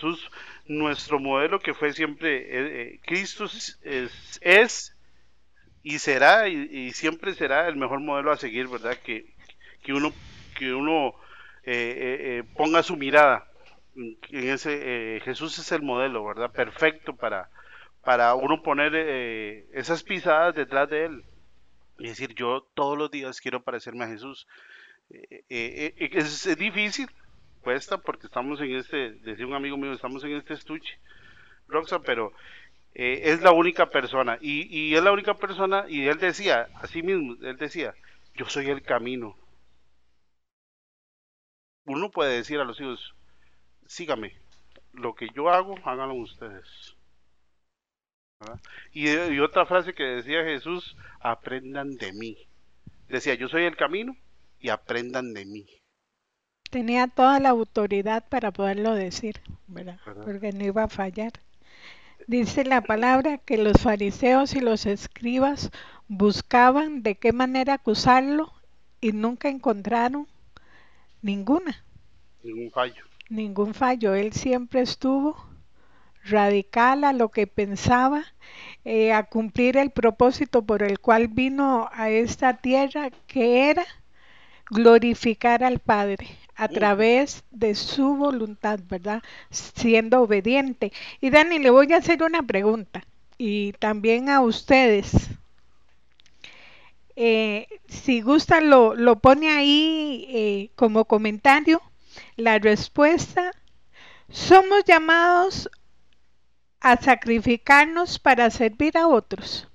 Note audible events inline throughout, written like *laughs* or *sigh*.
Jesús, nuestro modelo que fue siempre, eh, eh, Cristo es, y será y, siempre será el mejor modelo a seguir, ¿verdad? Que, que uno, que uno eh, ponga su mirada en ese, Jesús es el modelo, ¿verdad? Perfecto para, para uno poner esas pisadas detrás de él y decir, yo todos los días quiero parecerme a Jesús. es difícil, cuesta porque estamos en este, decía un amigo mío, estamos en este estuche, Roxa, pero eh, es la única persona y, es la única persona y él decía, así mismo, él decía, yo soy el camino. Uno puede decir a los hijos, sígame, lo que yo hago, háganlo ustedes. Y, otra frase que decía Jesús, aprendan de mí. Decía, yo soy el camino y aprendan de mí. Tenía toda la autoridad para poderlo decir, ¿verdad? Porque no iba a fallar. Dice la palabra que los fariseos y los escribas buscaban de qué manera acusarlo y nunca encontraron ninguna. Ningún fallo. Ningún fallo. Él siempre estuvo radical a lo que pensaba, eh, a cumplir el propósito por el cual vino a esta tierra, que era glorificar al Padre, a través de su voluntad, ¿verdad? Siendo obediente. Y Dani, le voy a hacer una pregunta y también a ustedes. Eh, si gusta, lo, lo pone ahí eh, como comentario. La respuesta, somos llamados a sacrificarnos para servir a otros.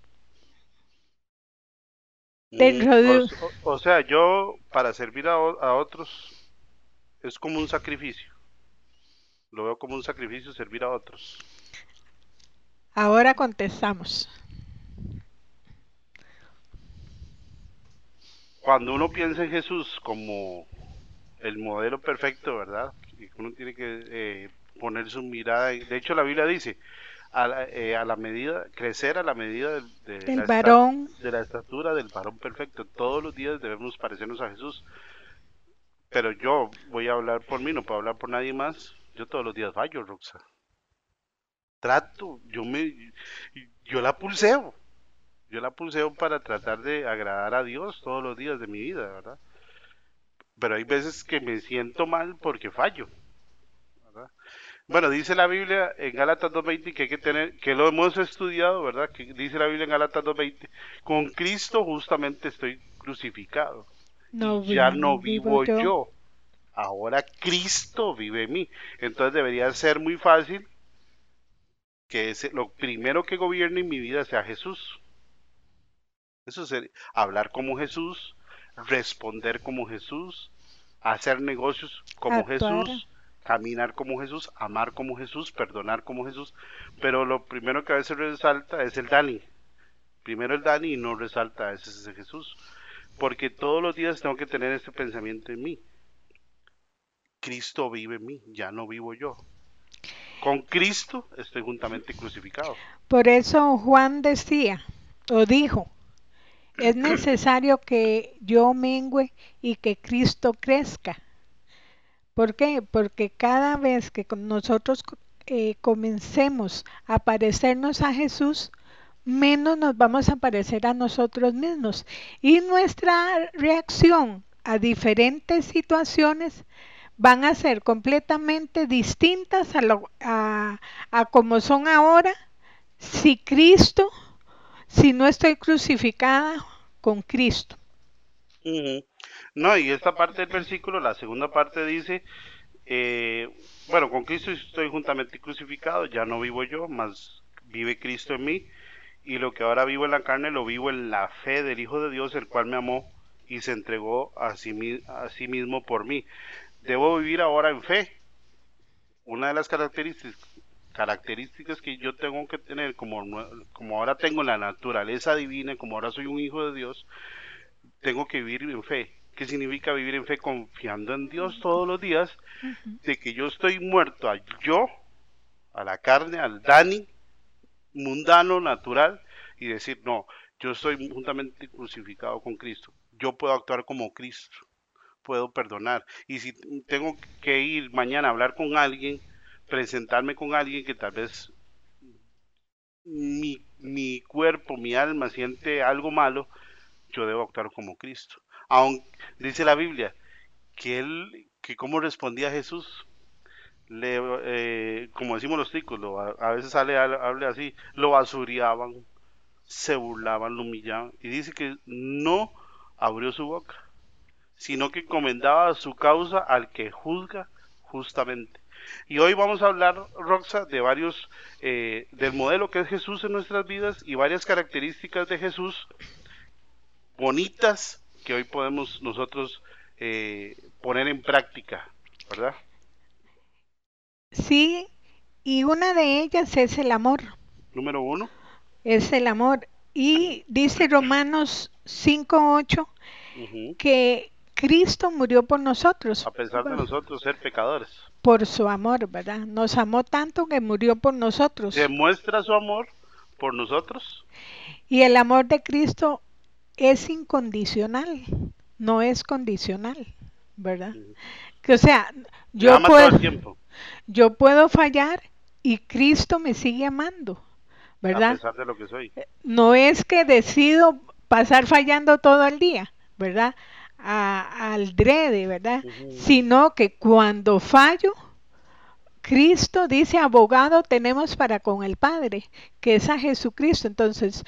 Mm, o, sea, yo para servir a, a otros es como un sacrificio. Lo veo como un sacrificio servir a otros. Ahora contestamos. Cuando uno piensa en Jesús como el modelo perfecto, ¿verdad? Uno tiene que eh, poner su mirada. De hecho, la Biblia dice, a la, eh, a la medida, crecer a la medida de, del varón. de la estatura del varón perfecto. Todos los días debemos parecernos a Jesús. Pero yo voy a hablar por mí, no puedo hablar por nadie más. Yo todos los días fallo, Roxa. Trato, yo me, yo la pulseo. Yo la pulseo para tratar de agradar a Dios todos los días de mi vida, ¿verdad? Pero hay veces que me siento mal porque fallo. Bueno, dice la Biblia en Gálatas 2.20 que hay que tener, que lo hemos estudiado, ¿verdad? Que dice la Biblia en Gálatas 2.20, con Cristo justamente estoy crucificado ya no vivo, yo. Ahora Cristo vive en mí. Entonces debería ser muy fácil que lo primero que gobierne en mi vida sea Jesús. Eso es hablar como Jesús, responder como Jesús, hacer negocios como Jesús, caminar como Jesús, amar como Jesús, perdonar como Jesús. Pero lo primero que a veces resalta es el Dani. Primero el Dani y no resalta ese es Jesús porque todos los días tengo que tener este pensamiento en mí. Cristo vive en mí, ya no vivo yo. Con Cristo estoy juntamente crucificado. Por eso Juan decía o dijo, es *clears throat* necesario que yo mengüe y que Cristo crezca. ¿Por qué? Porque cada vez que nosotros eh, comencemos a parecernos a Jesús, menos nos vamos a parecer a nosotros mismos. Y nuestra reacción a diferentes situaciones van a ser completamente distintas a, lo, a, como son ahora si Cristo, si no estoy crucificada con Cristo. No, y esta parte del versículo, la segunda parte dice, eh, bueno, con Cristo estoy juntamente crucificado, ya no vivo yo, mas vive Cristo en mí y lo que ahora vivo en la carne lo vivo en la fe del Hijo de Dios, el cual me amó y se entregó a sí, a sí mismo por mí. Debo vivir ahora en fe. Una de las características, características que yo tengo que tener, como, como ahora tengo la naturaleza divina, como ahora soy un hijo de Dios, tengo que vivir en fe. ¿Qué significa vivir en fe? Confiando en Dios todos los días, de que yo estoy muerto a yo, a la carne, al Dani, mundano, natural, y decir, no, yo estoy juntamente crucificado con Cristo. Yo puedo actuar como Cristo, puedo perdonar. Y si tengo que ir mañana a hablar con alguien, presentarme con alguien que tal vez mi, mi cuerpo, mi alma siente algo malo, yo debo actuar como Cristo. Aunque dice la Biblia que él, que cómo respondía Jesús, le, eh, como decimos los ticos, lo- a, a veces sale hable así, lo basuriaban, se burlaban, lo humillaban, y dice que no abrió su boca, sino que encomendaba su causa al que juzga justamente. Y hoy vamos a hablar, Roxa, de varios, eh, del modelo que es Jesús en nuestras vidas y varias características de Jesús bonitas que hoy podemos nosotros eh, poner en práctica, ¿verdad? Sí, y una de ellas es el amor, Número uno, es el amor. Y dice Romanos 5:8 ujú, que Cristo murió por nosotros, a pesar de nosotros ser pecadores. por su amor, ¿verdad? Nos amó tanto que murió por nosotros. Demuestra su amor por nosotros. Y el amor de Cristo es incondicional, no es condicional, ¿verdad? Que, o sea, yo ama todo el puedo, tiempo, yo puedo fallar y Cristo me sigue amando, a ¿verdad? pesar de lo que soy. No es que decido pasar fallando todo el día, ¿verdad? A- al drede, ¿verdad? Sino que cuando fallo, Cristo dice, abogado tenemos para con el Padre, que es a Jesucristo. Entonces,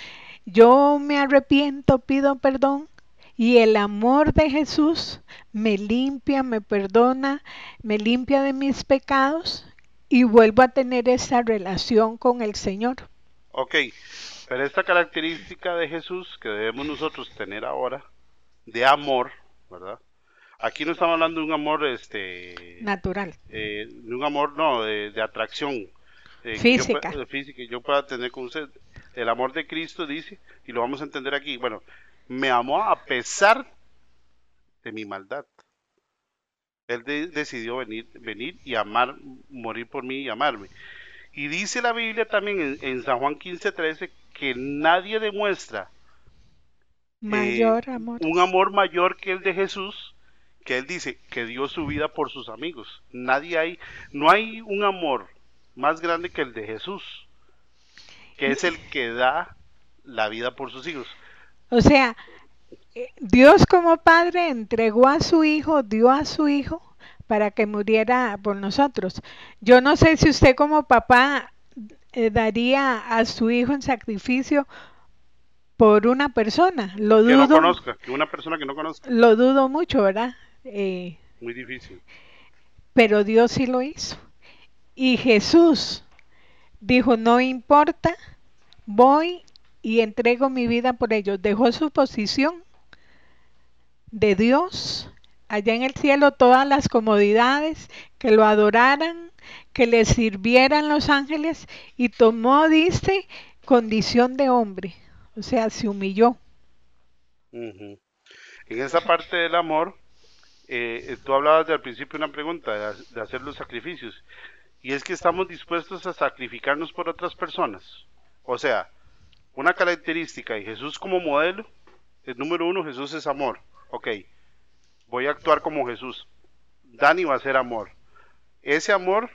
yo me arrepiento, pido perdón y el amor de Jesús me limpia, me perdona, me limpia de mis pecados y vuelvo a tener esa relación con el Señor. Ok, pero esta característica de Jesús que debemos nosotros tener ahora, de amor, ¿verdad? Aquí no estamos hablando de un amor, este, Natural. eh, de un amor, no, de, de atracción. eh, que yo Física. pue- de física, que yo pueda tener con usted. El amor de Cristo dice, y lo vamos a entender aquí, bueno, me amó a pesar de mi maldad. Él de- decidió venir, venir y amar, morir por mí y amarme. Y dice la Biblia también en, en San Juan 15:13 que nadie demuestra Mayor eh, amor. un amor mayor que el de Jesús, que él dice que dio su vida por sus amigos. Nadie hay, no hay un amor más grande que el de Jesús, que es el que da la vida por sus hijos. O sea, eh, Dios como Padre entregó a su Hijo, dio a su Hijo para que muriera por nosotros. Yo no sé si usted como papá eh, daría a su Hijo en sacrificio por una persona. Lo Que no dudo, conozca, que una persona que no conozca, lo dudo mucho, ¿verdad? Eh, muy difícil. pero Dios sí lo hizo. Y Jesús dijo, no importa, voy y entrego mi vida por ellos. Dejó su posición de Dios allá en el cielo, todas las comodidades, que lo adoraran, que le sirvieran los ángeles y tomó, dice, condición de hombre. O sea, se humilló. En esa parte del amor, eh, tú hablabas de al principio una pregunta, de, de hacer los sacrificios, y es que estamos dispuestos a sacrificarnos por otras personas. O sea, una característica de Jesús como modelo, el número uno, Jesús es amor. Ok, voy a actuar como Jesús. Dani va a ser amor. Ese amor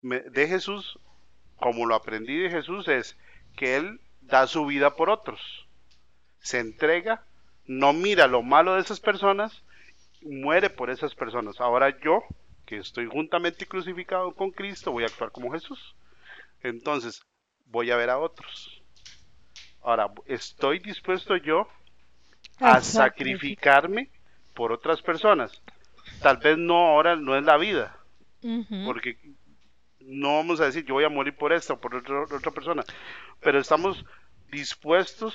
de Jesús, como lo aprendí de Jesús, es que Él da su vida por otros se entrega, no mira lo malo de esas personas, muere por esas personas. Ahora yo, que estoy juntamente crucificado con Cristo, voy a actuar como Jesús. Entonces, voy a ver a otros. Ahora, estoy dispuesto yo a sacrificarme por otras personas. Tal vez no ahora, no es la vida, porque no vamos a decir yo voy a morir por esta o por otra, otra persona, pero estamos dispuestos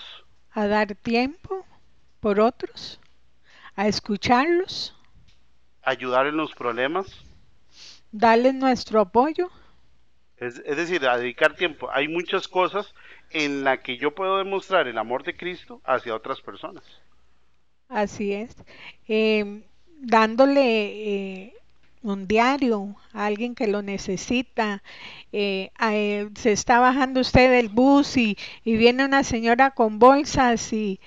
a dar tiempo por otros, a escucharlos, ayudar en los problemas, darles nuestro apoyo. Es, es decir, a dedicar tiempo. Hay muchas cosas en las que yo puedo demostrar el amor de Cristo hacia otras personas. Así es. Eh, dándole eh, un diario a alguien que lo necesita. eh, a- eh, se está bajando usted del bus y, y viene una señora con bolsas y,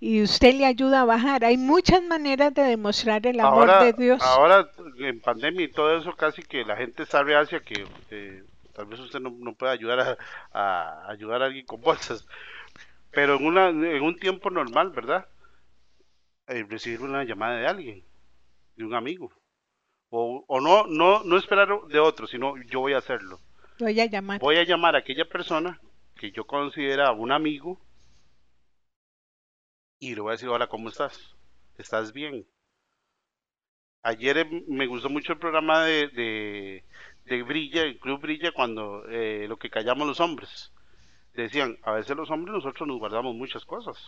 y usted le ayuda a bajar. Hay muchas maneras de demostrar el amor ahora, de Dios. ahora en pandemia y todo eso casi que la gente está reacia que eh, tal vez usted no, no pueda ayudar a, a ayudar a alguien con bolsas. Pero en, una, en un tiempo normal, ¿verdad? Eh, recibir una llamada de alguien, de un amigo. O, o no, no, no esperar de otro, sino yo voy a hacerlo. Voy a llamar. Voy a llamar a aquella persona que yo considera un amigo y le voy a decir, hola, ¿cómo estás? ¿Estás bien? Ayer eh, me gustó mucho el programa de, de, de Brilla, el Club Brilla, cuando eh, lo que callamos los hombres. Decían, a veces los hombres nosotros nos guardamos muchas cosas,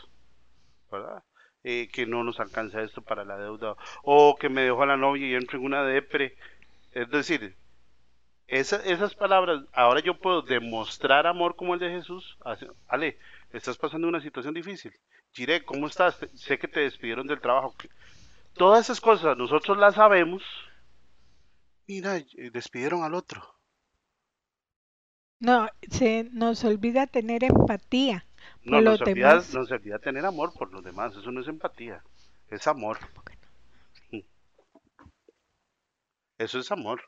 ¿verdad? Eh, que no nos alcanza esto para la deuda, o que me dejó la novia y entro en una depre. Es decir, esa- esas palabras, ahora yo puedo demostrar amor como el de Jesús. Ale, estás pasando una situación difícil. Jiré, ¿cómo estás? Sé que te despidieron del trabajo. que- Todas esas cosas nosotros las sabemos. Mira, eh, despidieron al otro. No, se nos olvida tener empatía por No, los nos olvida, demás. nos olvida tener amor por los demás. Eso no es empatía, es amor. Eso es amor.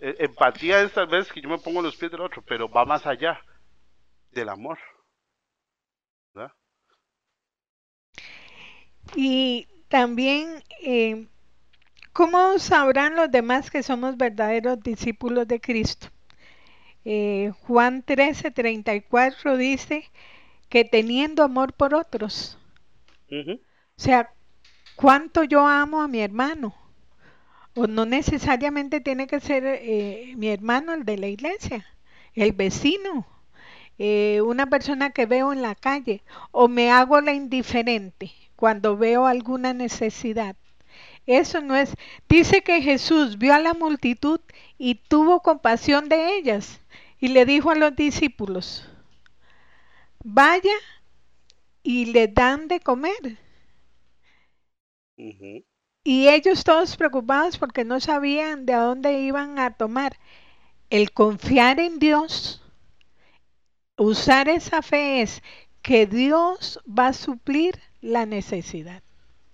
E- Empatía es tal vez que yo me pongo los pies del otro, pero va más allá del amor. ¿verdad? Y también, eh, ¿cómo sabrán los demás que somos verdaderos discípulos de Cristo? Eh, Juan 13, 34 dice que teniendo amor por otros, o sea, cuánto yo amo a mi hermano, o no necesariamente tiene que ser eh, mi hermano el de la iglesia, el vecino, eh, una persona que veo en la calle, o me hago la indiferente cuando veo alguna necesidad. Eso no es. Dice que Jesús vio a la multitud y tuvo compasión de ellas y le dijo a los discípulos, vaya y le dan de comer. Y ellos todos preocupados porque no sabían de dónde iban a tomar. El confiar en Dios, usar esa fe es que Dios va a suplir la necesidad.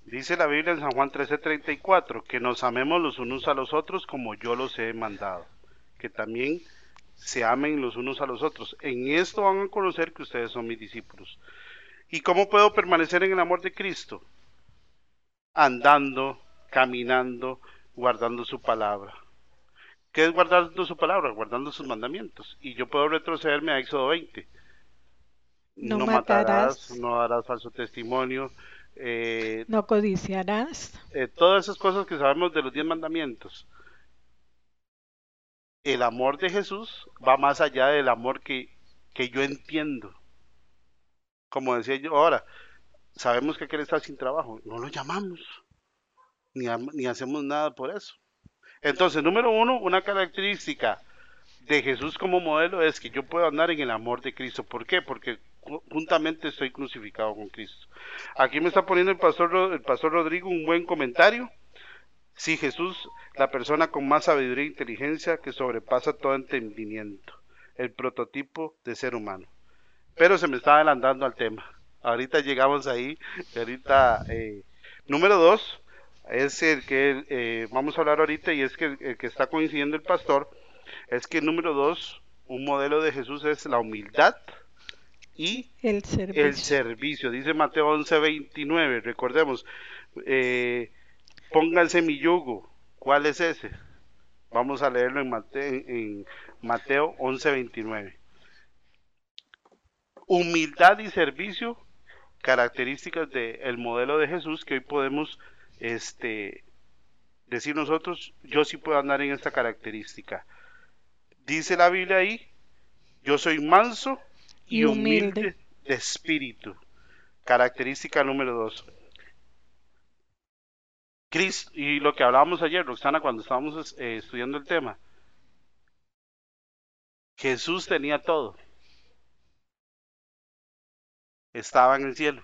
Dice la Biblia en San Juan 13:34 que nos amemos los unos a los otros como yo los he mandado. Que también se amen los unos a los otros. En esto van a conocer que ustedes son mis discípulos. ¿Y cómo puedo permanecer en el amor de Cristo? Andando, caminando, guardando su palabra. ¿Qué es guardando su palabra? Guardando sus mandamientos. Y yo puedo retrocederme a Éxodo 20. No matarás, matarás. no darás falso testimonio, eh, No codiciarás. eh, todas esas cosas que sabemos de los diez mandamientos. El amor de Jesús va más allá del amor que, que yo entiendo. Como decía yo ahora, sabemos que aquel está sin trabajo, no lo llamamos, ni, ni hacemos nada por eso. Entonces, número uno, una característica de Jesús como modelo es que yo puedo andar en el amor de Cristo. ¿Por qué? Porque juntamente estoy crucificado con Cristo. Aquí me está poniendo el pastor, el pastor Rodrigo un buen comentario. Sí, Jesús, la persona con más sabiduría e inteligencia que sobrepasa todo entendimiento, el prototipo de ser humano. Pero se me está adelantando al tema. Ahorita llegamos ahí. Ahorita, eh, número dos, es el que eh, vamos a hablar ahorita y es que el que está coincidiendo el pastor, es que número dos, un modelo de Jesús es la humildad y El servicio. el servicio. Dice Mateo 11:29, recordemos, eh, pónganse mi yugo. ¿Cuál es ese? Vamos a leerlo en Mateo, en Mateo 11:29. Humildad y servicio, características del modelo de Jesús que hoy podemos este, decir nosotros, yo sí puedo andar en esta característica. Dice la Biblia ahí, yo soy manso y, humilde. humilde. de espíritu. Característica número dos. Cristo, y lo que hablábamos ayer, Roxana, cuando estábamos eh, estudiando el tema, Jesús tenía todo. Estaba en el cielo,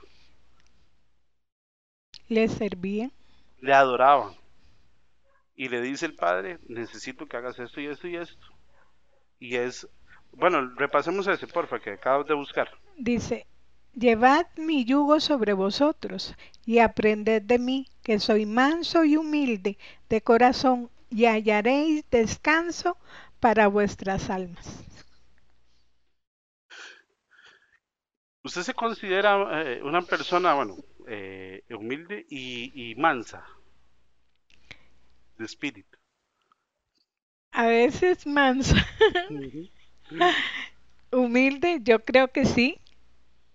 Le servía. le adoraban. Y le dice el Padre, necesito que hagas esto y esto y esto. Y es, bueno, repasemos ese, porfa, que acabas de buscar. Dice, Llevad mi yugo sobre vosotros y aprended de mí, que soy manso y humilde de corazón, y hallaréis descanso para vuestras almas. ¿Usted se considera eh, una persona, bueno, eh, humilde y, y mansa de espíritu? A veces manso, *laughs* humilde, yo creo que sí,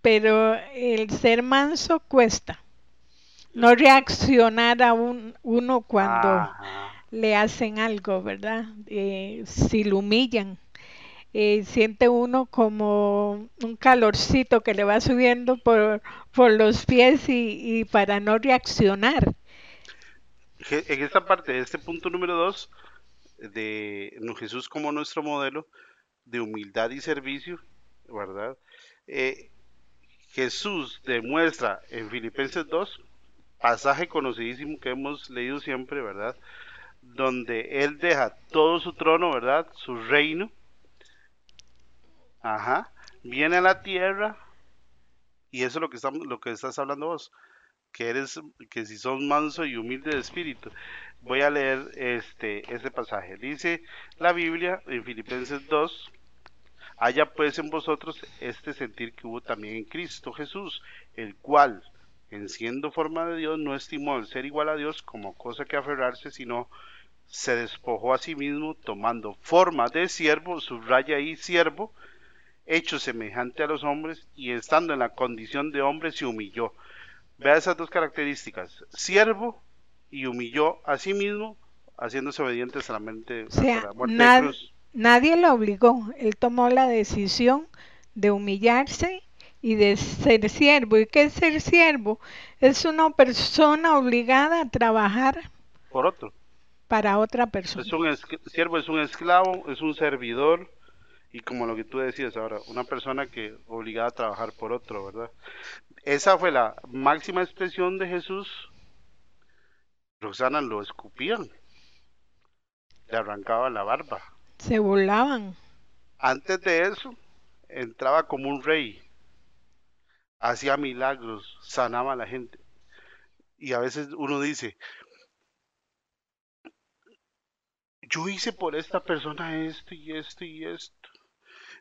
pero el ser manso cuesta. No reaccionar a un, uno cuando Ajá. le hacen algo, ¿verdad? Eh, si lo humillan. Eh, siente uno como un calorcito que le va subiendo por, por los pies y, y para no reaccionar. En esta parte, este punto número dos, de Jesús como nuestro modelo de humildad y servicio, ¿verdad? Eh, Jesús demuestra en Filipenses 2, pasaje conocidísimo que hemos leído siempre, ¿verdad? Donde Él deja todo su trono, ¿verdad? Su reino. Ajá. Viene a la tierra. Y eso es lo que estamos, lo que estás hablando vos. Que eres, que si sos manso y humilde de espíritu. Voy a leer este, este pasaje. Dice la Biblia en Filipenses 2, haya pues en vosotros este sentir que hubo también en Cristo Jesús, el cual, en siendo forma de Dios, no estimó el ser igual a Dios como cosa que aferrarse, sino se despojó a sí mismo, tomando forma de siervo, subraya ahí siervo, hecho semejante a los hombres, y estando en la condición de hombre se humilló. Vea esas dos características, siervo y humilló a sí mismo, haciéndose obediente hasta la, mente, O sea, hasta la muerte de cruz. Nadie lo obligó. Él tomó la decisión de humillarse y de ser siervo. ¿Y qué es ser siervo? Es una persona obligada a trabajar Por otro. para otra persona. Es un siervo es un esclavo, es un servidor y como lo que tú decías ahora, una persona que obligada a trabajar por otro, ¿verdad? Esa fue la máxima expresión de Jesús. Roxana lo escupían, le arrancaba la barba. Se burlaban. Antes de eso, entraba como un rey, hacía milagros, sanaba a la gente. Y a veces uno dice, yo hice por esta persona esto y esto y esto.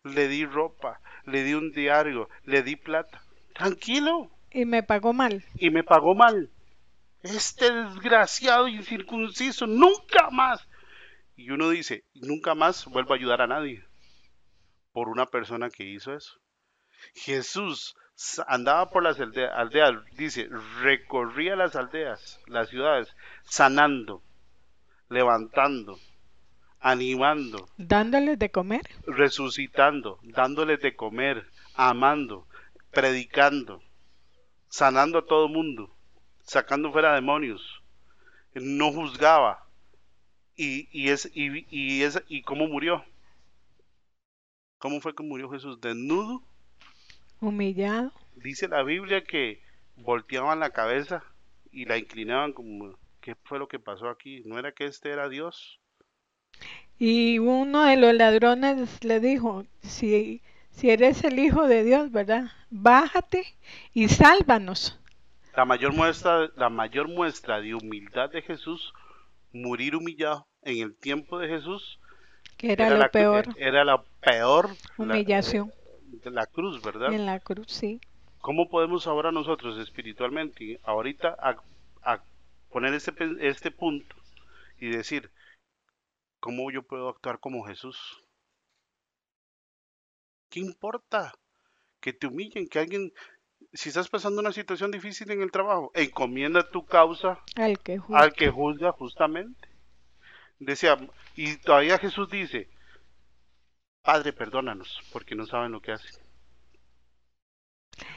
Le di ropa, le di un diario, le di plata. Tranquilo. Y me pagó mal. Y me pagó mal. Este desgraciado incircunciso, nunca más. Y uno dice, nunca más vuelvo a ayudar a nadie. Por una persona que hizo eso. Jesús andaba por las aldea- aldeas, dice, recorría las aldeas, las ciudades, sanando, levantando, animando, Dándoles de comer. resucitando, dándoles de comer, amando, predicando, sanando a todo mundo, sacando fuera demonios, no juzgaba. Y, y, es, y, y, es, ¿Y cómo murió? ¿Cómo fue que murió Jesús? Desnudo. Humillado. Dice la Biblia que volteaban la cabeza y la inclinaban como, ¿qué fue lo que pasó aquí? ¿No era que este era Dios? Y uno de los ladrones le dijo, si, si eres el Hijo de Dios, ¿verdad? Bájate y sálvanos. La mayor muestra, la mayor muestra de humildad de Jesús, morir humillado en el tiempo de Jesús, Que era, lo la, peor. era la peor la- Humillación de la cruz, ¿verdad? en la cruz, sí. ¿Cómo podemos ahora nosotros espiritualmente, ahorita, a, a poner este, este punto y decir, ¿cómo yo puedo actuar como Jesús? ¿Qué importa? Que te humillen, que alguien, si estás pasando una situación difícil en el trabajo, encomienda tu causa Al que juzga. al que juzga justamente. Decía, y todavía Jesús dice, Padre, perdónanos, porque no saben lo que hacen.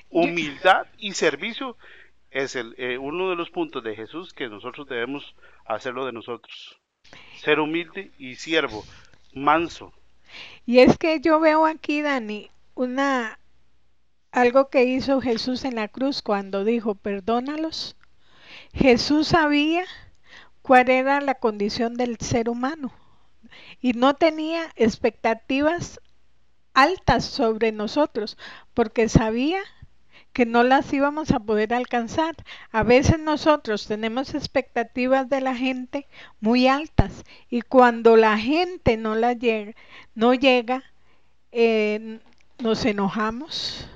Humildad y servicio es el, eh, uno de los puntos de Jesús que nosotros debemos hacerlo de nosotros. Ser humilde y siervo, manso. Y es que yo veo aquí, Dani, una algo que hizo Jesús en la cruz cuando dijo, perdónalos. Jesús sabía cuál era la condición del ser humano y no tenía expectativas altas sobre nosotros porque sabía que no las íbamos a poder alcanzar. A veces nosotros tenemos expectativas de la gente muy altas y cuando la gente no la llega, no llega, eh, nos enojamos,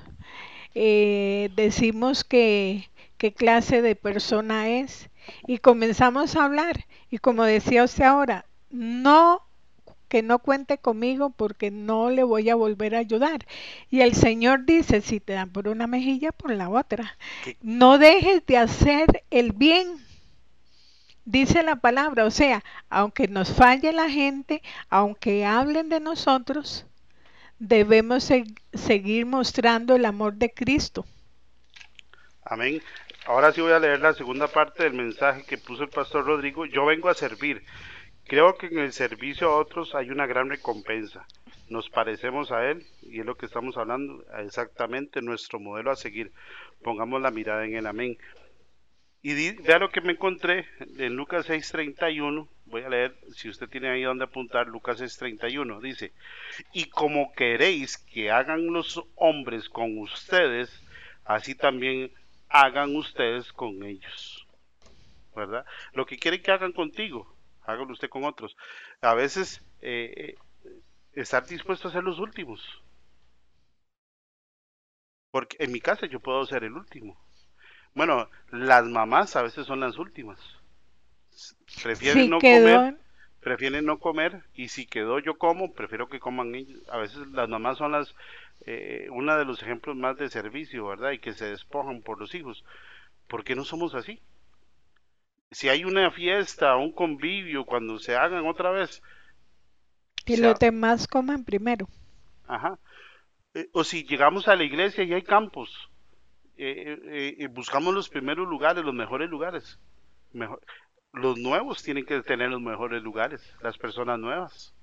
eh, decimos que qué clase de persona es y comenzamos a hablar y como decía usted ahora, no que no cuente conmigo porque no le voy a volver a ayudar. Y el Señor dice, si te dan por una mejilla, por la otra. No dejes de hacer el bien. Dice la palabra, o sea, aunque nos falle la gente, aunque hablen de nosotros, debemos se seguir mostrando el amor de Cristo. Amén. Ahora sí voy a leer la segunda parte del mensaje que puso el pastor Rodrigo. Yo vengo a servir. Creo que en el servicio a otros hay una gran recompensa. Nos parecemos a Él y es lo que estamos hablando, exactamente nuestro modelo a seguir. Pongamos la mirada en el amén. Y vea lo que me encontré en Lucas 6:31. Voy a leer, si usted tiene ahí donde apuntar, Lucas 6:31. Dice, y como queréis que hagan los hombres con ustedes, así también hagan ustedes con ellos. ¿Verdad? Lo que quieren que hagan contigo, hágalo usted con otros. A veces eh, eh, estar dispuesto a ser los últimos. Porque en mi casa yo puedo ser el último. Bueno, las mamás a veces son las últimas. Prefieren no comer, prefieren no comer y si quedó yo como, prefiero que coman ellos. A veces las mamás son las eh, uno de los ejemplos más de servicio, ¿verdad? Y que se despojan por los hijos. ¿Por qué no somos así? si hay una fiesta, un convivio, cuando se hagan otra vez. Que los demás coman primero. Ajá. Eh, o si llegamos a la iglesia y hay campos, eh, eh, buscamos los primeros lugares, los mejores lugares. Mejor, los nuevos tienen que tener los mejores lugares, las personas nuevas.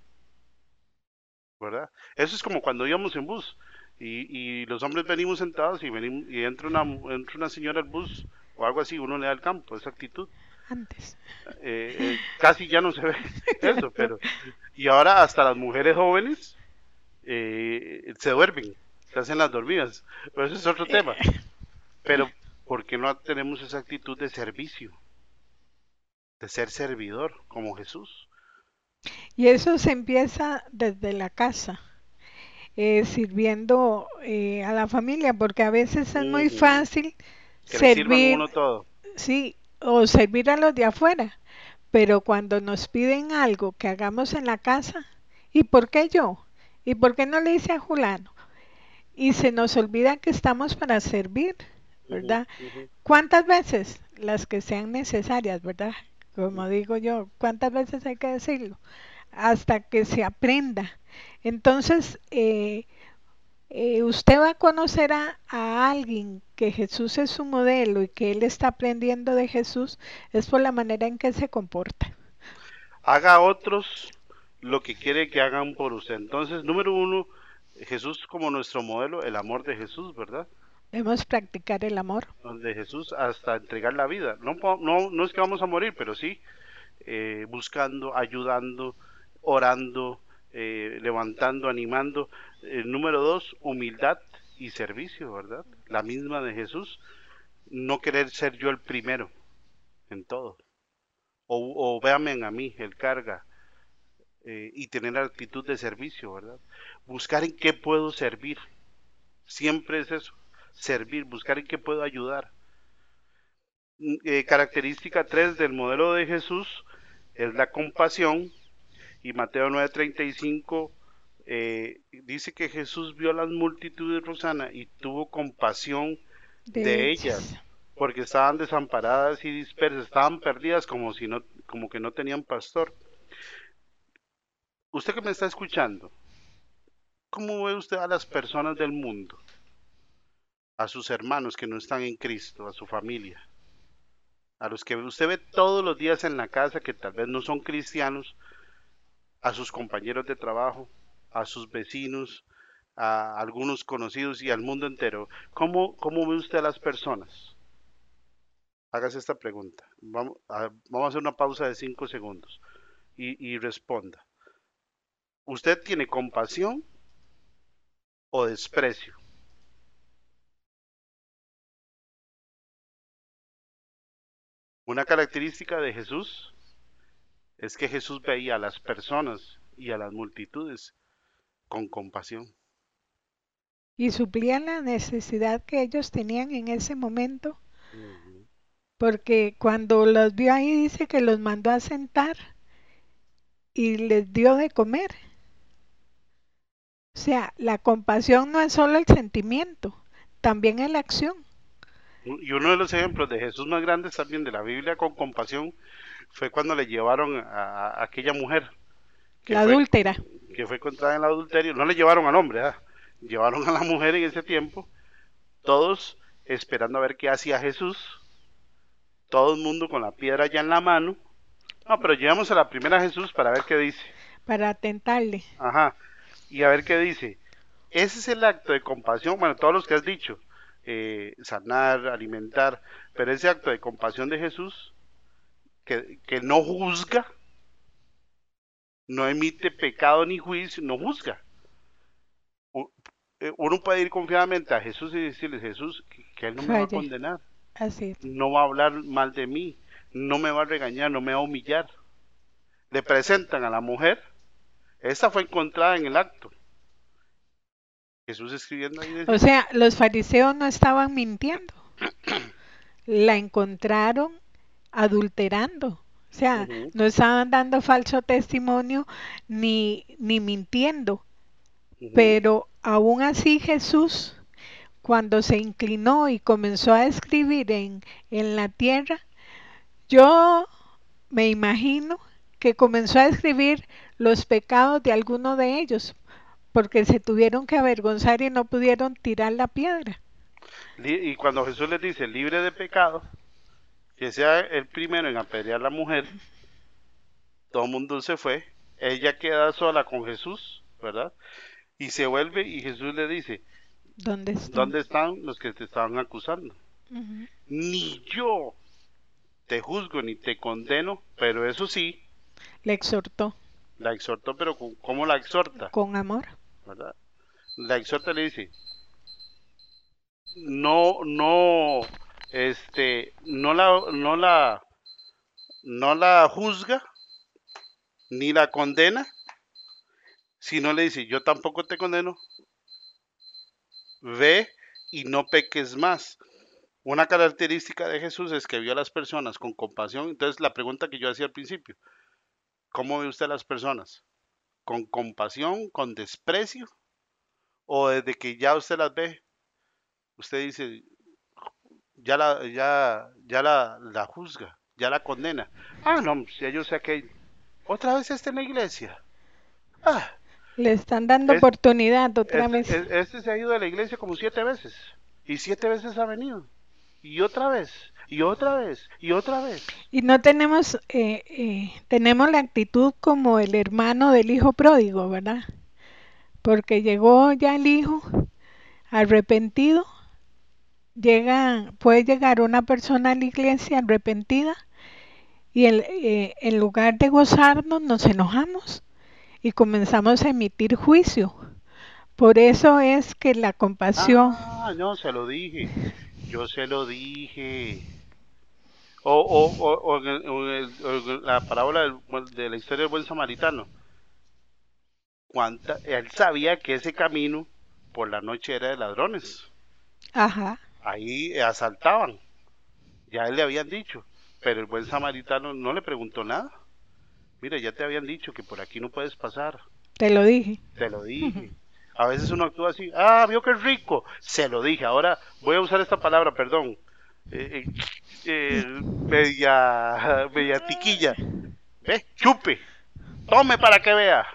¿Verdad? Eso es como cuando íbamos en bus y, y los hombres venimos sentados y, venimos, y entra, una, entra una señora al bus o algo así, uno le da el campo, esa actitud antes. Eh, eh, casi ya no se ve *laughs* eso, pero... Y ahora hasta las mujeres jóvenes eh, se duermen, se hacen las dormidas, pero eso es otro tema. Pero, ¿por qué no tenemos esa actitud de servicio? De ser servidor, como Jesús. Y eso se empieza desde la casa. sirviendo a la familia, porque a veces es muy fácil servir. Uno todo. Sí, o servir a los de afuera. Pero cuando nos piden algo que hagamos en la casa, ¿y por qué yo? ¿Y por qué no le hice a Julano? Y se nos olvida que estamos para servir, ¿verdad? ¿Cuántas veces? Las que sean necesarias, ¿verdad? Como digo yo, ¿cuántas veces hay que decirlo? Hasta que se aprenda. Entonces, eh, eh, usted va a conocer a, alguien que Jesús es su modelo y que él está aprendiendo de Jesús, es por la manera en que se comporta. Haga a otros lo que quiere que hagan por usted. Entonces, número uno, Jesús como nuestro modelo, el amor de Jesús, ¿verdad? Debemos practicar el amor. De Jesús hasta entregar la vida. No, no, no es que vamos a morir, pero sí eh, buscando, ayudando, orando, eh, levantando, animando. El número dos, humildad y servicio, ¿verdad? La misma de Jesús. No querer ser yo el primero en todo. O, o véanme a mí, el carga. Eh, y tener actitud de servicio, ¿verdad? Buscar en qué puedo servir. Siempre es eso, servir, buscar en qué puedo ayudar. Mm, eh, característica 3 del modelo de Jesús es la compasión, y Mateo 9:35 eh, dice que Jesús vio a las multitudes, Rosana, y tuvo compasión de, ellas, porque estaban desamparadas y dispersas, estaban perdidas como, si no, como que no tenían pastor. Usted que me está escuchando, ¿cómo ve usted a las personas del mundo? A sus hermanos que no están en Cristo, a su familia, a los que usted ve todos los días en la casa que tal vez no son cristianos, a sus compañeros de trabajo, a sus vecinos, a algunos conocidos y al mundo entero. ¿Cómo, cómo ve usted a las personas? Hágase esta pregunta. Vamos a, vamos a hacer una pausa de cinco segundos y, y responda. ¿Usted tiene compasión o desprecio? Una característica de Jesús es que Jesús veía a las personas y a las multitudes con compasión. Y suplía la necesidad que ellos tenían en ese momento, porque cuando los vio ahí dice que los mandó a sentar y les dio de comer. O sea, la compasión no es solo el sentimiento, también es la acción. Y uno de los ejemplos de Jesús más grandes también de la Biblia con compasión fue cuando le llevaron a, a aquella mujer. la adúltera. Que fue encontrada en el adulterio. No le llevaron al hombre, llevaron a la mujer en ese tiempo. Todos esperando a ver qué hacía Jesús. Todo el mundo con la piedra ya en la mano. No, pero llevamos a la primera Jesús para ver qué dice. Para atentarle. Ajá. Y a ver qué dice. Ese es el acto de compasión, bueno, todos los que has dicho, eh, sanar, alimentar, pero ese acto de compasión de Jesús, que, que no juzga, no emite pecado ni juicio, no juzga. Eh, uno puede ir confiadamente a Jesús y decirle, Jesús, que, Él no me va a condenar. Así No va a hablar mal de mí, no me va a regañar, no me va a humillar. Le presentan a la mujer, esa fue encontrada en el acto. Jesús escribiendo ahí. O sea, los fariseos no estaban mintiendo. la encontraron adulterando. O sea, no estaban dando falso testimonio ni, ni mintiendo. Pero aún así Jesús, cuando se inclinó y comenzó a escribir en, en la tierra, yo me imagino que comenzó a escribir los pecados de alguno de ellos, porque se tuvieron que avergonzar y no pudieron tirar la piedra. Y cuando Jesús les dice libre de pecado, que sea el primero en apedrear a la mujer, todo el mundo se fue, ella queda sola con Jesús, ¿verdad? Y se vuelve y Jesús le dice, ¿dónde están, ¿Dónde están los que te estaban acusando? Ni yo te juzgo ni te condeno, pero eso sí. Le exhortó. La exhortó, pero ¿cómo la exhorta? Con amor. La exhorta le dice, no, no, este, no la, no la, no la juzga, ni la condena, sino le dice, yo tampoco te condeno, ve y no peques más. Una característica de Jesús es que vio a las personas con compasión. Entonces la pregunta que yo hacía al principio, ¿cómo ve usted a las personas? Con compasión, con desprecio, o desde que ya usted las ve, usted dice, ya la, ya, ya la, la juzga, ya la condena. Ah, no, ya yo sé que otra vez está en la iglesia. Ah, Le están dando oportunidad otra vez. Este se ha ido de la iglesia como siete veces y siete veces ha venido y otra vez y otra vez y otra vez. Y no tenemos, eh, eh, tenemos la actitud como el hermano del hijo pródigo, ¿verdad? Porque llegó ya el hijo arrepentido, llega, puede llegar una persona a la iglesia arrepentida y el, eh, en lugar de gozarnos nos enojamos y comenzamos a emitir juicio. Por eso es que la compasión... Ah, no, se lo dije. Yo se lo dije. O, o, o, la parábola de la historia del buen samaritano. ¿Cuánta, él sabía que ese camino por la noche era de ladrones. Ajá. Ahí asaltaban. Ya él le habían dicho. Pero el buen samaritano no le preguntó nada. Mira, ya te habían dicho que por aquí no puedes pasar. Te lo dije. Te lo dije. A veces uno actúa así. Ah, vio que es rico. Se lo dije. Ahora voy a usar esta palabra, perdón. Eh, eh, eh, media, media tiquilla. ¿Ve? Chupe. Tome para que vea.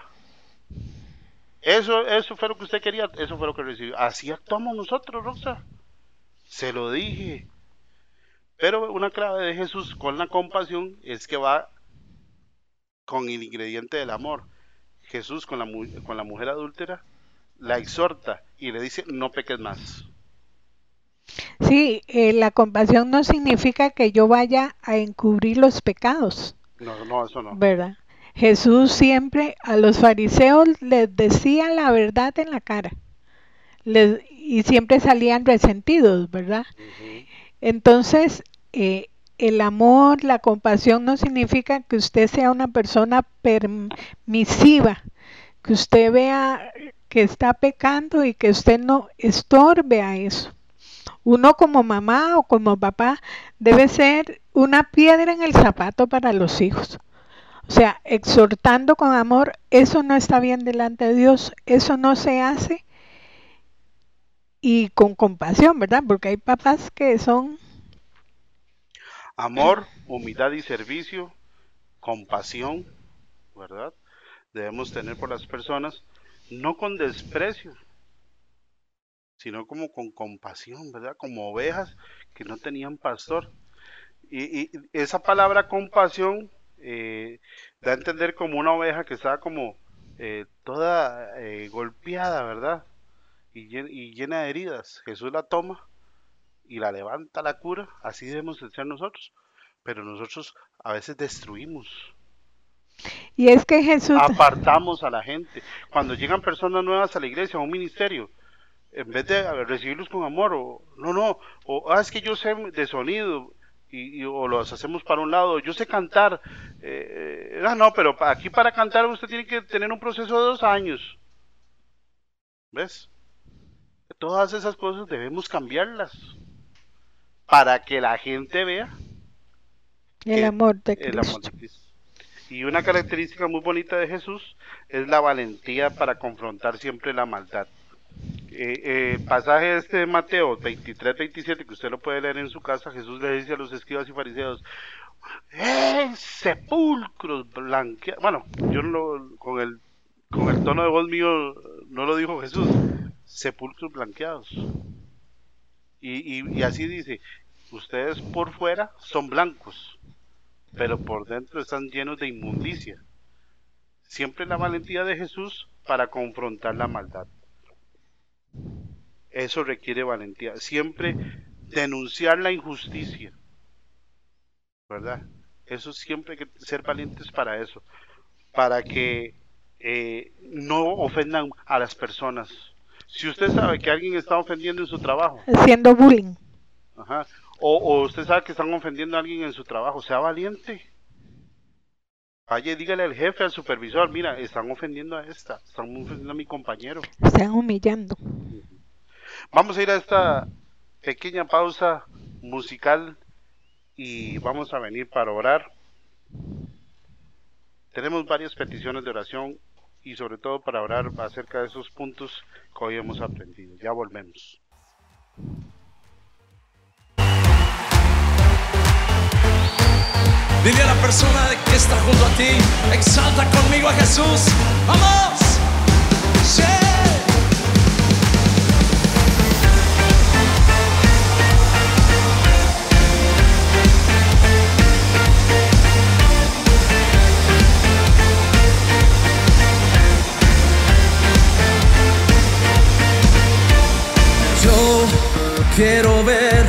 Eso, eso fue lo que usted quería, eso fue lo que recibió. Así actuamos nosotros, Rosa. Se lo dije. Pero una clave de Jesús con la compasión es que va con el ingrediente del amor. Jesús con la, con la mujer adúltera la exhorta y le dice, no peques más. Sí, eh, la compasión no significa que yo vaya a encubrir los pecados. No, no, eso no. ¿Verdad? Jesús siempre a los fariseos les decía la verdad en la cara. y siempre salían resentidos, ¿verdad? Entonces, eh, el amor, la compasión no significa que usted sea una persona permisiva, que usted vea que está pecando y que usted no estorbe a eso. Uno como mamá o como papá debe ser una piedra en el zapato para los hijos. O sea, exhortando con amor, eso no está bien delante de Dios, eso no se hace y con compasión, ¿verdad? Porque hay papás que son... Amor, humildad y servicio, compasión, ¿verdad? Debemos tener por las personas, no con desprecio, sino como con compasión, ¿verdad? Como ovejas que no tenían pastor. Y, esa palabra compasión eh, da a entender como una oveja que estaba como eh, toda eh, golpeada, ¿verdad? y, llena de heridas. Jesús la toma y la levanta, la cura. Así debemos ser nosotros. Pero nosotros a veces destruimos. Y es que Jesús... Apartamos a la gente. Cuando llegan personas nuevas a la iglesia, a un ministerio, en vez de recibirlos con amor, o no, no, o ah, es que yo sé de sonido, y, o los hacemos para un lado, yo sé cantar, eh, ah, no, pero aquí para cantar usted tiene que tener un proceso de dos años. ¿Ves? todas esas cosas debemos cambiarlas para que la gente vea el, amor, de Cristo. Y una característica muy bonita de Jesús es la valentía para confrontar siempre la maldad. Eh, eh, pasaje este de Mateo 23, 27, que usted lo puede leer en su casa, Jesús le dice a los escribas y fariseos, ¡Eh, sepulcros blanqueados! Bueno, yo no con el, con el tono de voz mío no lo dijo Jesús, sepulcros blanqueados. Y, así dice, ustedes por fuera son blancos, pero por dentro están llenos de inmundicia. Siempre la valentía de Jesús para confrontar la maldad. Eso requiere valentía. Siempre denunciar la injusticia. ¿Verdad? Eso siempre hay que ser valientes para eso. Para que eh, no ofendan a las personas. Si usted sabe que alguien está ofendiendo en su trabajo. Haciendo bullying. Ajá. O, usted sabe que están ofendiendo a alguien en su trabajo, sea valiente. Vaya, dígale al jefe, al supervisor, mira, están ofendiendo a esta, están ofendiendo a mi compañero. Están humillando. Vamos a ir a esta pequeña pausa musical y vamos a venir para orar. Tenemos varias peticiones de oración y sobre todo para hablar acerca de esos puntos que hoy hemos aprendido. Ya volvemos. Dile a la persona que está junto a ti, exalta conmigo a Jesús. ¡Vamos! Quiero ver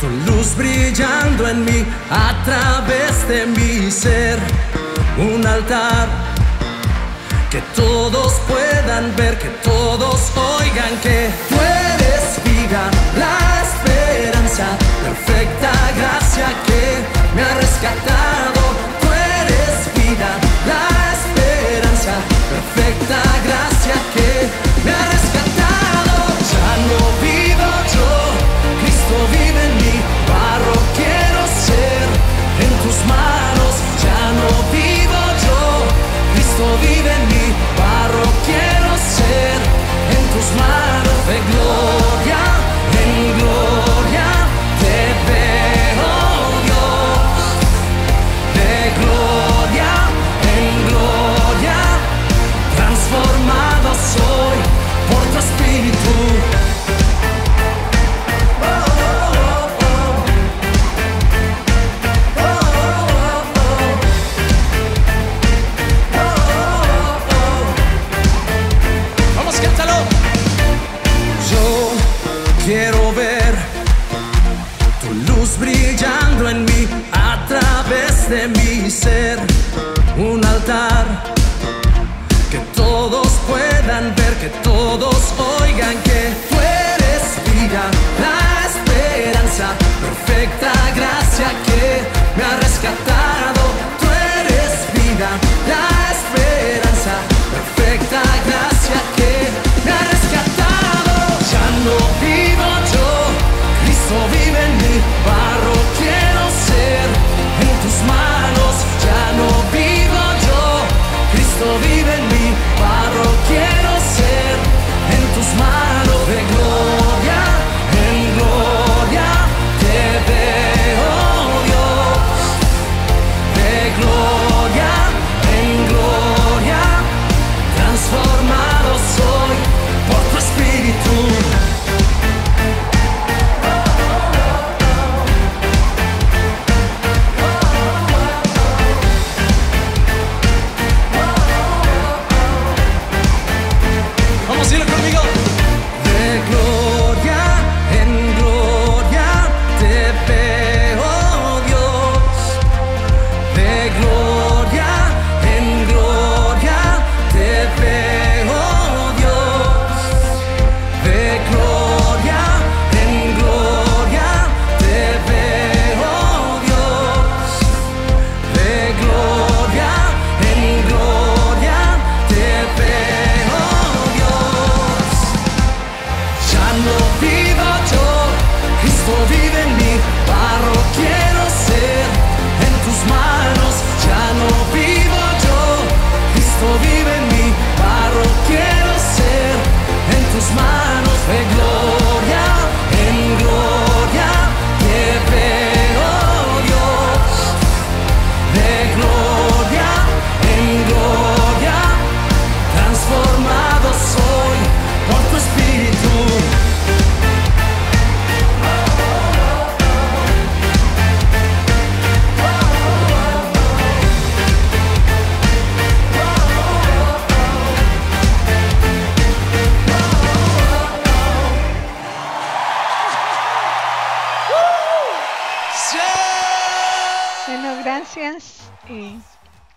tu luz brillando en mí a través de mi ser. Un altar que todos puedan ver, que todos oigan que tú eres la esperanza, perfecta gracia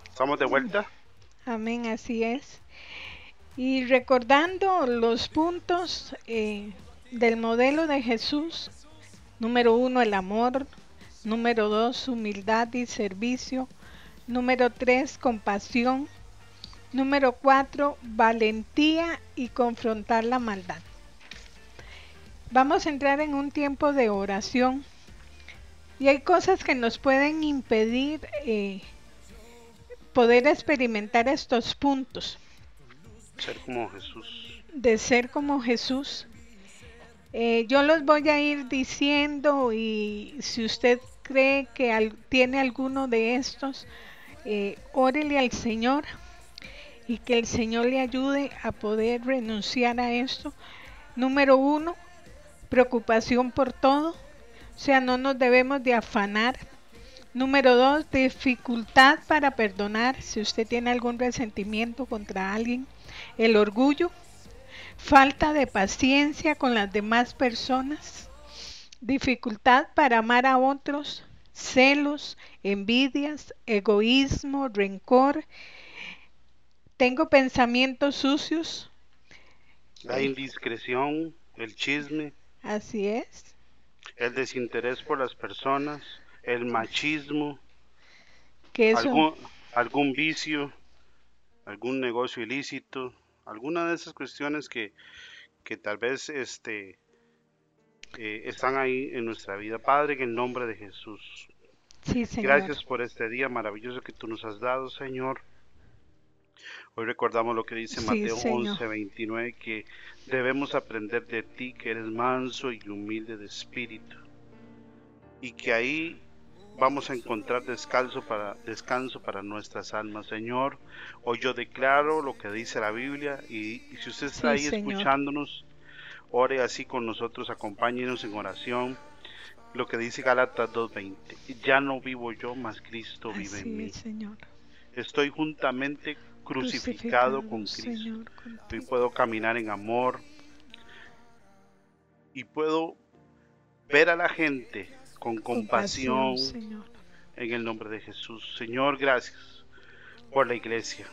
Estamos de vuelta. Amén, así es. Y recordando los puntos eh, del modelo de Jesús, número uno, el amor, número dos, humildad y servicio, número tres, compasión, número cuatro, valentía y confrontar la maldad. Vamos a entrar en un tiempo de oración y hay cosas que nos pueden impedir eh, poder experimentar estos puntos Ser como Jesús. de ser como Jesús. Eh, yo los voy a ir diciendo y si usted cree que al- tiene alguno de estos, eh, órele al Señor y que el Señor le ayude a poder renunciar a esto. Número uno, preocupación por todo, o sea, no nos debemos de afanar. Número dos, dificultad para perdonar si usted tiene algún resentimiento contra alguien. El orgullo, falta de paciencia con las demás personas, dificultad para amar a otros, celos, envidias, egoísmo, rencor. Tengo pensamientos sucios, La indiscreción, el chisme, así es. el desinterés por las personas, el machismo, algún, algún vicio, algún negocio ilícito, alguna de esas cuestiones que, que tal vez este, eh, están ahí en nuestra vida. Padre, en el nombre de Jesús. sí, Señor. Gracias por este día maravilloso que tú nos has dado, Señor. Hoy recordamos lo que dice Sí, Mateo Señor. 11, 29, que debemos aprender de ti, que eres manso y humilde de espíritu. Y que ahí vamos a encontrar descanso para, descanso para nuestras almas, Señor. Hoy yo declaro lo que dice la Biblia y, y si usted está Sí, ahí Señor. escuchándonos, ore así con nosotros, acompáñenos en oración. Lo que dice Gálatas 2.20, ya no vivo yo, mas Cristo vive en mí. Señor. Estoy juntamente crucificado con Cristo. Hoy contigo. puedo caminar en amor y puedo ver a la gente con compasión Señor. en el nombre de Jesús. Señor, gracias por la iglesia.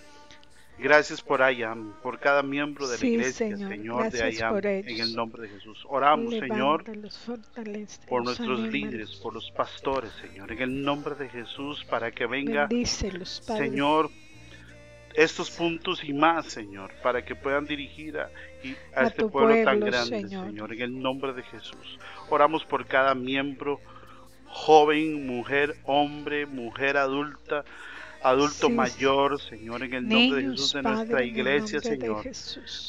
Gracias por Ayam, por cada miembro de la Sí, iglesia, Señor. Señor, de Ayam, en el nombre de Jesús. Oramos, Señor, Levántalos, por nuestros anímalos. líderes, por los pastores, Señor, en el nombre de Jesús, para que venga. Señor, estos puntos y más, Señor, para que puedan dirigir a, y- a A este pueblo, tan grande, Señor. Señor, en el nombre de Jesús. Oramos por cada miembro, joven, mujer, hombre, mujer adulta, adulto Sí, mayor, Señor, en el nombre de Jesús, de nuestra iglesia, Señor.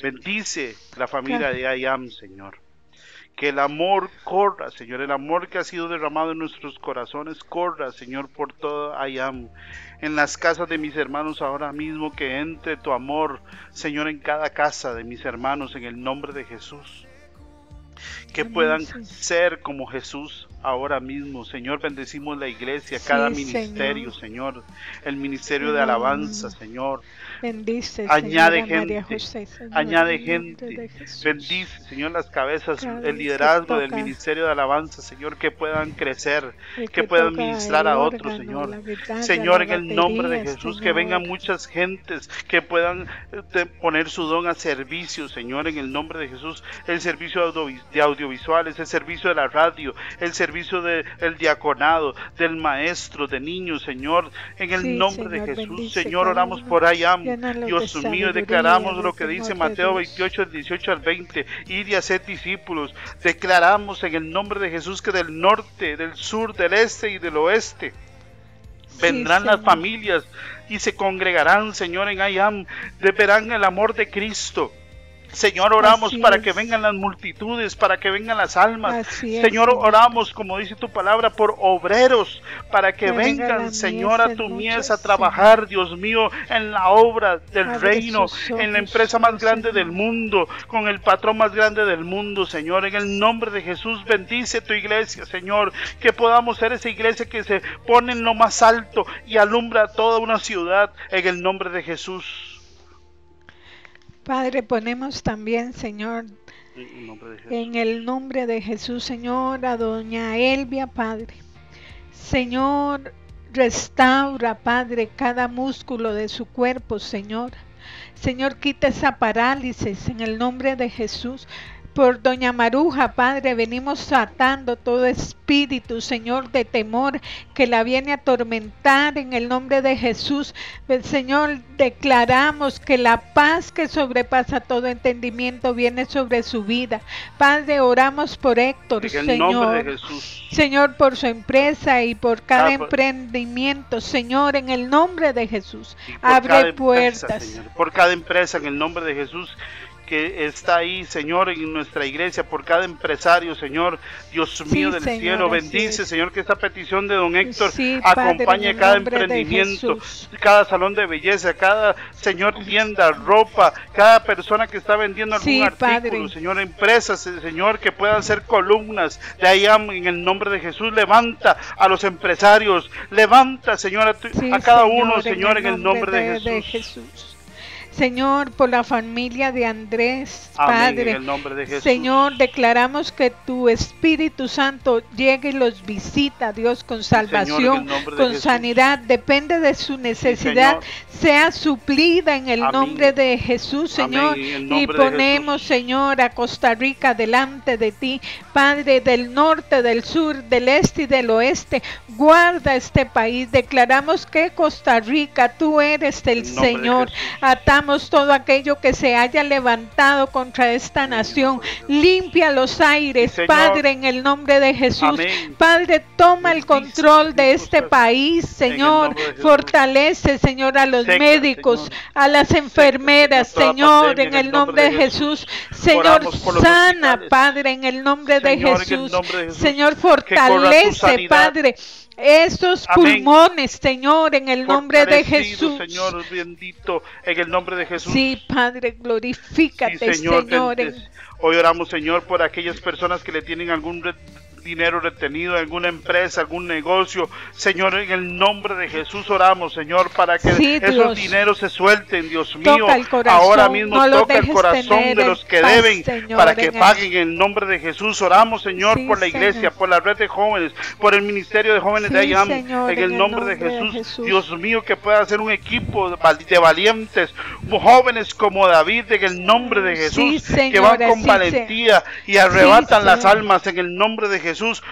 Bendice la familia de Ayam, Señor. Que el amor corra, Señor, el amor que ha sido derramado en nuestros corazones, corra, Señor, por todo Ayam. En las casas de mis hermanos ahora mismo, que entre tu amor, Señor, en cada casa de mis hermanos, en el nombre de Jesús. Que puedan ser como Jesús ahora mismo, Señor. Bendecimos la iglesia, cada ministerio, Señor. El ministerio de alabanza. Señor. Bendice, Añade gente, José, Señor, añade gente. Bendice, Señor, las cabezas, Cada el liderazgo del ministerio de alabanza, Señor, que puedan crecer, que puedan ministrar a otros, Señor. guitarra, Señor, en el nombre de Jesús, que vengan muchas gentes que puedan eh, poner su don a servicio, Señor, en el nombre de Jesús. El servicio de audiovisuales, el servicio de la radio, el servicio del diaconado, del maestro, de niños, Señor, en el Sí, nombre de Jesús. bendice Señor, oramos por Ayam. Llénalos Dios de mío, declaramos de lo que dice Mateo Dios. 28, del 18 al 20. Ir y hacer discípulos. Declaramos en el nombre de Jesús que del norte, del sur, del este y del oeste vendrán las familias y se congregarán, Señor, en Ayam, verán el amor de Cristo. Señor, oramos Así para es. que vengan las multitudes, para que vengan las almas. Así Señor, oramos, como dice tu palabra, por obreros, para que vengan, Señor, a tu mies a trabajar, Dios mío, en la obra del Abre reino, en la empresa más grande Señor. del mundo, con el patrón más grande del mundo, Señor. En el nombre de Jesús, bendice tu iglesia, Señor. Que podamos ser esa iglesia que se pone en lo más alto y alumbra toda una ciudad, en el nombre de Jesús. Padre, ponemos también, Señor, En el nombre de Jesús. Señor, a doña Elvia, Padre. Señor, restaura, Padre, cada músculo de su cuerpo, Señor. Señor, quita esa parálisis en el nombre de Jesús. Por doña Maruja, Padre, venimos atando todo espíritu, Señor, de temor que la viene a atormentar en el nombre de Jesús. Pues, Señor, declaramos que la paz que sobrepasa todo entendimiento viene sobre su vida. Padre, oramos por Héctor, En el nombre Señor. de Jesús. Señor, por su empresa y por cada Ah, por- emprendimiento, Señor, en el nombre de Jesús. Abre empresa, puertas. Señor, por cada empresa en el nombre de Jesús que está ahí, Señor, en nuestra iglesia, por cada empresario, Señor, Dios mío del cielo, bendice. Señor, que esta petición de don Héctor Sí, acompañe cada emprendimiento, cada salón de belleza, cada, Señor, tienda, ropa, cada persona que está vendiendo algún artículo, Padre. Señor, empresas, Señor, que puedan ser columnas, de ahí en el nombre de Jesús, levanta a los empresarios, levanta, Señor, a, tu- a cada uno, Señor, en el nombre de, de Jesús. Jesús. Señor, por la familia de Andrés, Amén, Padre. en el nombre de Jesús. Señor, declaramos que tu Espíritu Santo llegue y los visita, Dios, con salvación, de con sanidad. Depende de su necesidad, sea suplida en el Amén. nombre de Jesús, Señor. y ponemos. Señor, a Costa Rica delante de ti, Padre del norte, del sur, del este y del oeste. Guarda este país. Declaramos que Costa Rica, tú eres el Señor. Atamos todo aquello que se haya levantado contra esta nación. Limpia los aires, Señor. Padre, en el nombre de Jesús. Amén. Padre, toma el control de este país, Señor. Fortalece, Señor, a los Seca, médicos, Señor. a las enfermeras, Señor, en el nombre de Jesús. Señor, sana. Padre, en el nombre de Jesús. Señor, fortalece. Padre. Estos Amén. pulmones, Señor, en el nombre de Jesús. Señor bendito, en el nombre de Jesús. Sí, Padre, glorifícate, Sí, Señor, Señor. en- hoy oramos, Señor, por aquellas personas que le tienen algún dinero retenido en alguna empresa, algún negocio. Señor, en el nombre de Jesús oramos, Señor, para que Sí, esos dineros se suelten, Dios mío. Corazón, Ahora mismo no toca el corazón de los que paz, deben Señor, para que en paguen en el nombre de Jesús. Oramos, Señor, Sí, por la iglesia, Señor. por la red de jóvenes, por el ministerio de jóvenes de. Señor, en el nombre de Jesús, Jesús. Dios mío, que pueda ser un equipo de val- de valientes, jóvenes como David, en el nombre de Jesús, que van con valentía y arrebatan las almas en el nombre de Jesús.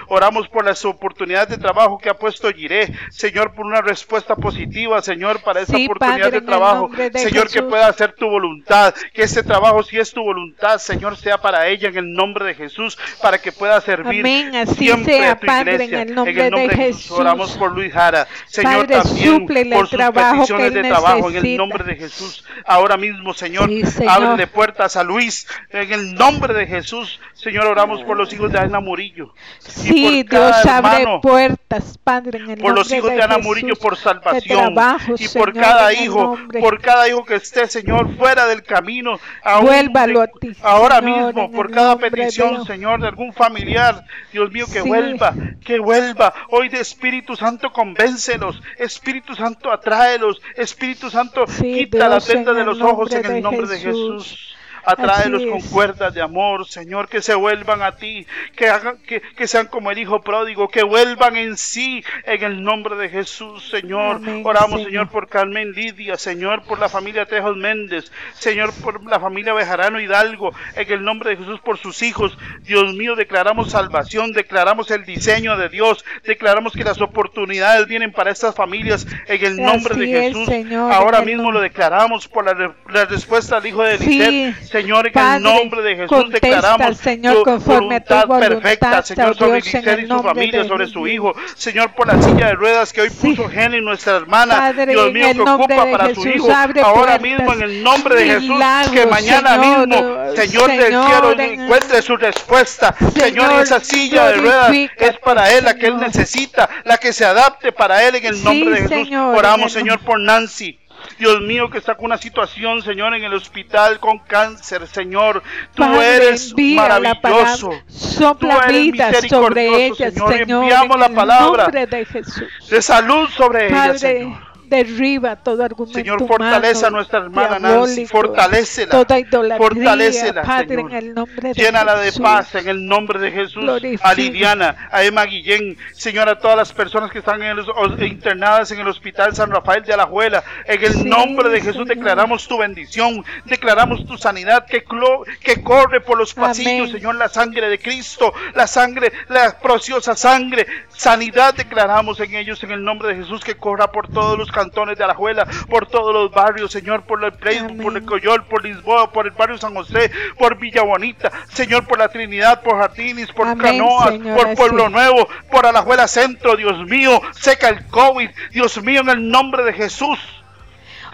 Oramos por las oportunidades de trabajo que ha puesto Giré, Señor, por una respuesta positiva, Señor, para esa Sí, oportunidad Padre, de en el trabajo. nombre de Señor, que Jesús. pueda hacer tu voluntad, que ese trabajo, si es tu voluntad, Señor, sea para ella en el nombre de Jesús, para que pueda servir Amén, así siempre sea, a tu Padre, en iglesia. el nombre de Jesús. Oramos por Luis Jara, Señor, Padre, también por el sus peticiones de trabajo en el nombre de Jesús. Ahora mismo, Señor, Sí, Señor. ábrele puertas a Luis en el nombre de Jesús. Señor, oramos por los hijos de Ana Murillo. Sí, Dios abre hermano, puertas, Padre, en el por los hijos de, Ana Murillo por salvación trabajo, y por Señor, cada hijo, nombre. por cada hijo que esté, Señor, fuera del camino. aún Vuélvalo a ti, ahora Señor, mismo, por cada petición, Dios. Señor, de algún familiar, Dios mío, que Sí. vuelva, que vuelva. Hoy de Espíritu Santo, convéncelos. Espíritu Santo, atráelos. Espíritu Santo, Sí, quita la venda en de los ojos en el nombre de Jesús. Jesús. Atráelos con cuerdas de amor, Señor, que se vuelvan a ti, que hagan, que, que sean como el Hijo pródigo, que vuelvan en sí, en el nombre de Jesús, Señor. Amén, Oramos, Señor. Señor, por Carmen Lidia, Señor, por la familia Tejos Méndez, Señor, por la familia Bejarano Hidalgo, en el nombre de Jesús, por sus hijos. Dios mío, declaramos salvación, declaramos el diseño de Dios, declaramos que las oportunidades vienen para estas familias, en el nombre Así de es, Jesús. Señor, Ahora mismo lo declaramos por la, la respuesta al Hijo de Sí. Señor, en Padre, el nombre de Jesús declaramos Señor, conforme tu voluntad perfecta, Señor, Dios, sobre el y su familia, sobre su hijo. Señor, por la silla de ruedas que hoy puso Jenny, nuestra hermana. Dios mío, que ocupa para su hijo. Ahora mismo, en el nombre de Jesús, que mañana Señor, mismo, Señor del Señor, cielo, en- encuentre su respuesta. Señor, Señor, esa silla de ruedas es para él, la que él Señor. necesita, la que se adapte para él en el nombre de Jesús. Señor, Oramos, Señor, por Nancy. Dios mío, que está con una situación, Señor, en el hospital con cáncer, Señor. Tú Padre, eres maravilloso. sopla Tú eres vida sobre misericordioso, ella, Señor. Señor, Enviamos en la palabra de Jesús. de salud sobre ella, Padre, Señor. Derriba todo argumento Señor, fortalece a nuestra hermana Nancy, diabólico, fortalécela, toda idolatría, fortalécela, Padre, Señor. en el nombre de Llénala de Jesús. paz en el nombre de Jesús. Glorifica. A Liliana, a Emma Guillén, Señor, a todas las personas que están en los- o- internadas en el Hospital San Rafael de Alajuela. En el Sí, nombre de Jesús Señor. declaramos tu bendición, declaramos tu sanidad que, clo- que corre por los pasillos, Amén. Señor, la sangre de Cristo, la sangre, la preciosa sangre, sanidad declaramos en ellos en el nombre de Jesús que corra por todos los cantones de Alajuela, por todos los barrios, Señor, por el Play, por el. Coyol, por Lisboa, por el barrio San José, por Villa Bonita, Señor, por la Trinidad, por Jardines, por Amén, Canoas, Señor, por Pueblo. Nuevo, por Alajuela Centro, Dios mío, seca el COVID, Dios mío, en el nombre de Jesús.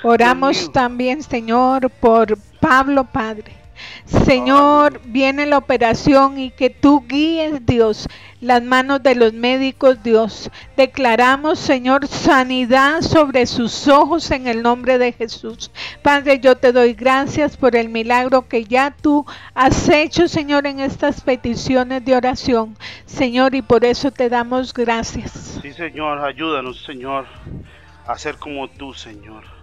Oramos también, Señor, por Pablo, Padre. Señor, viene la operación y que tú guíes, Dios, las manos de los médicos, Dios. Declaramos, Señor, sanidad sobre sus ojos en el nombre de Jesús. Padre, yo te doy gracias por el milagro que ya tú has hecho, Señor, en estas peticiones de oración. Señor, y por eso te damos gracias. Sí, Señor, ayúdanos, Señor, a ser como tú, Señor.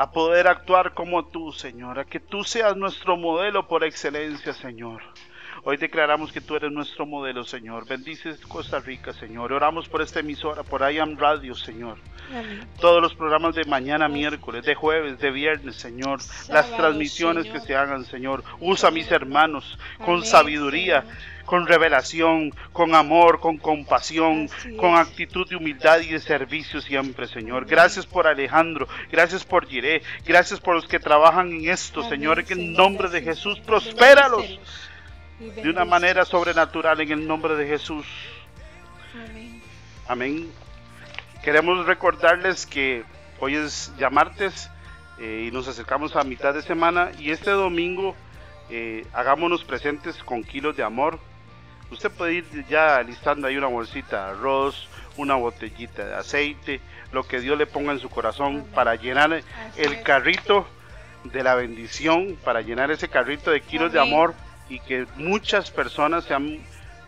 A poder actuar como tú, Señor. A que tú seas nuestro modelo por excelencia, Señor. Hoy declaramos que tú eres nuestro modelo, Señor. Bendices Costa Rica, Señor. Oramos por esta emisora, por I Am Radio, Señor. Todos los programas de mañana, miércoles, de jueves, de viernes, Señor. Las transmisiones Señor. que se hagan, Señor. Usa a mis hermanos con Amén, sabiduría, Señor. con revelación, con amor, con compasión, con actitud de humildad y de servicio siempre, Señor. Gracias por Alejandro, gracias por Jiré, gracias por los que trabajan en esto, Señor, en el Señor, nombre de. Jesús, prospéralos de una manera sobrenatural en el nombre de Jesús. Amén. Amén. Queremos recordarles que hoy es ya martes eh, y nos acercamos a mitad de semana y este domingo eh, hagámonos presentes con kilos de amor. Usted puede ir ya listando ahí una bolsita de arroz, una botellita de aceite, lo que Dios le ponga en su corazón para llenar el carrito de la bendición, para llenar ese carrito de kilos de amor y que muchas personas sean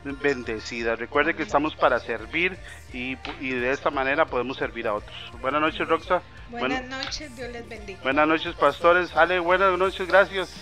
bendecida. Recuerde que estamos para servir y, y de esta manera podemos servir a otros. Buenas noches, Roxa. Buenas Buen- noches, Dios les bendiga. buenas noches, pastores. Ale, buenas noches, gracias.